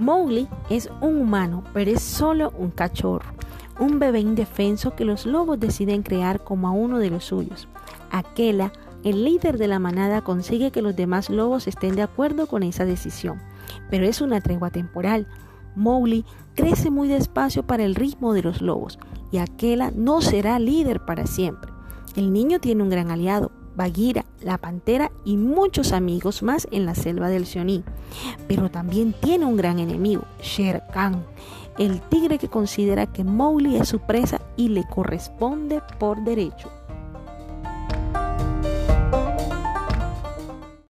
Mowgli es un humano, pero es solo un cachorro, un bebé indefenso que los lobos deciden crear como a uno de los suyos. Aquela, el líder de la manada, consigue que los demás lobos estén de acuerdo con esa decisión, pero es una tregua temporal. Mowgli crece muy despacio para el ritmo de los lobos y Aquela no será líder para siempre. El niño tiene un gran aliado, Bagheera, la pantera y muchos amigos más en la selva del Sioní. Pero también tiene un gran enemigo, Shere Khan, el tigre que considera que Mowgli es su presa y le corresponde por derecho.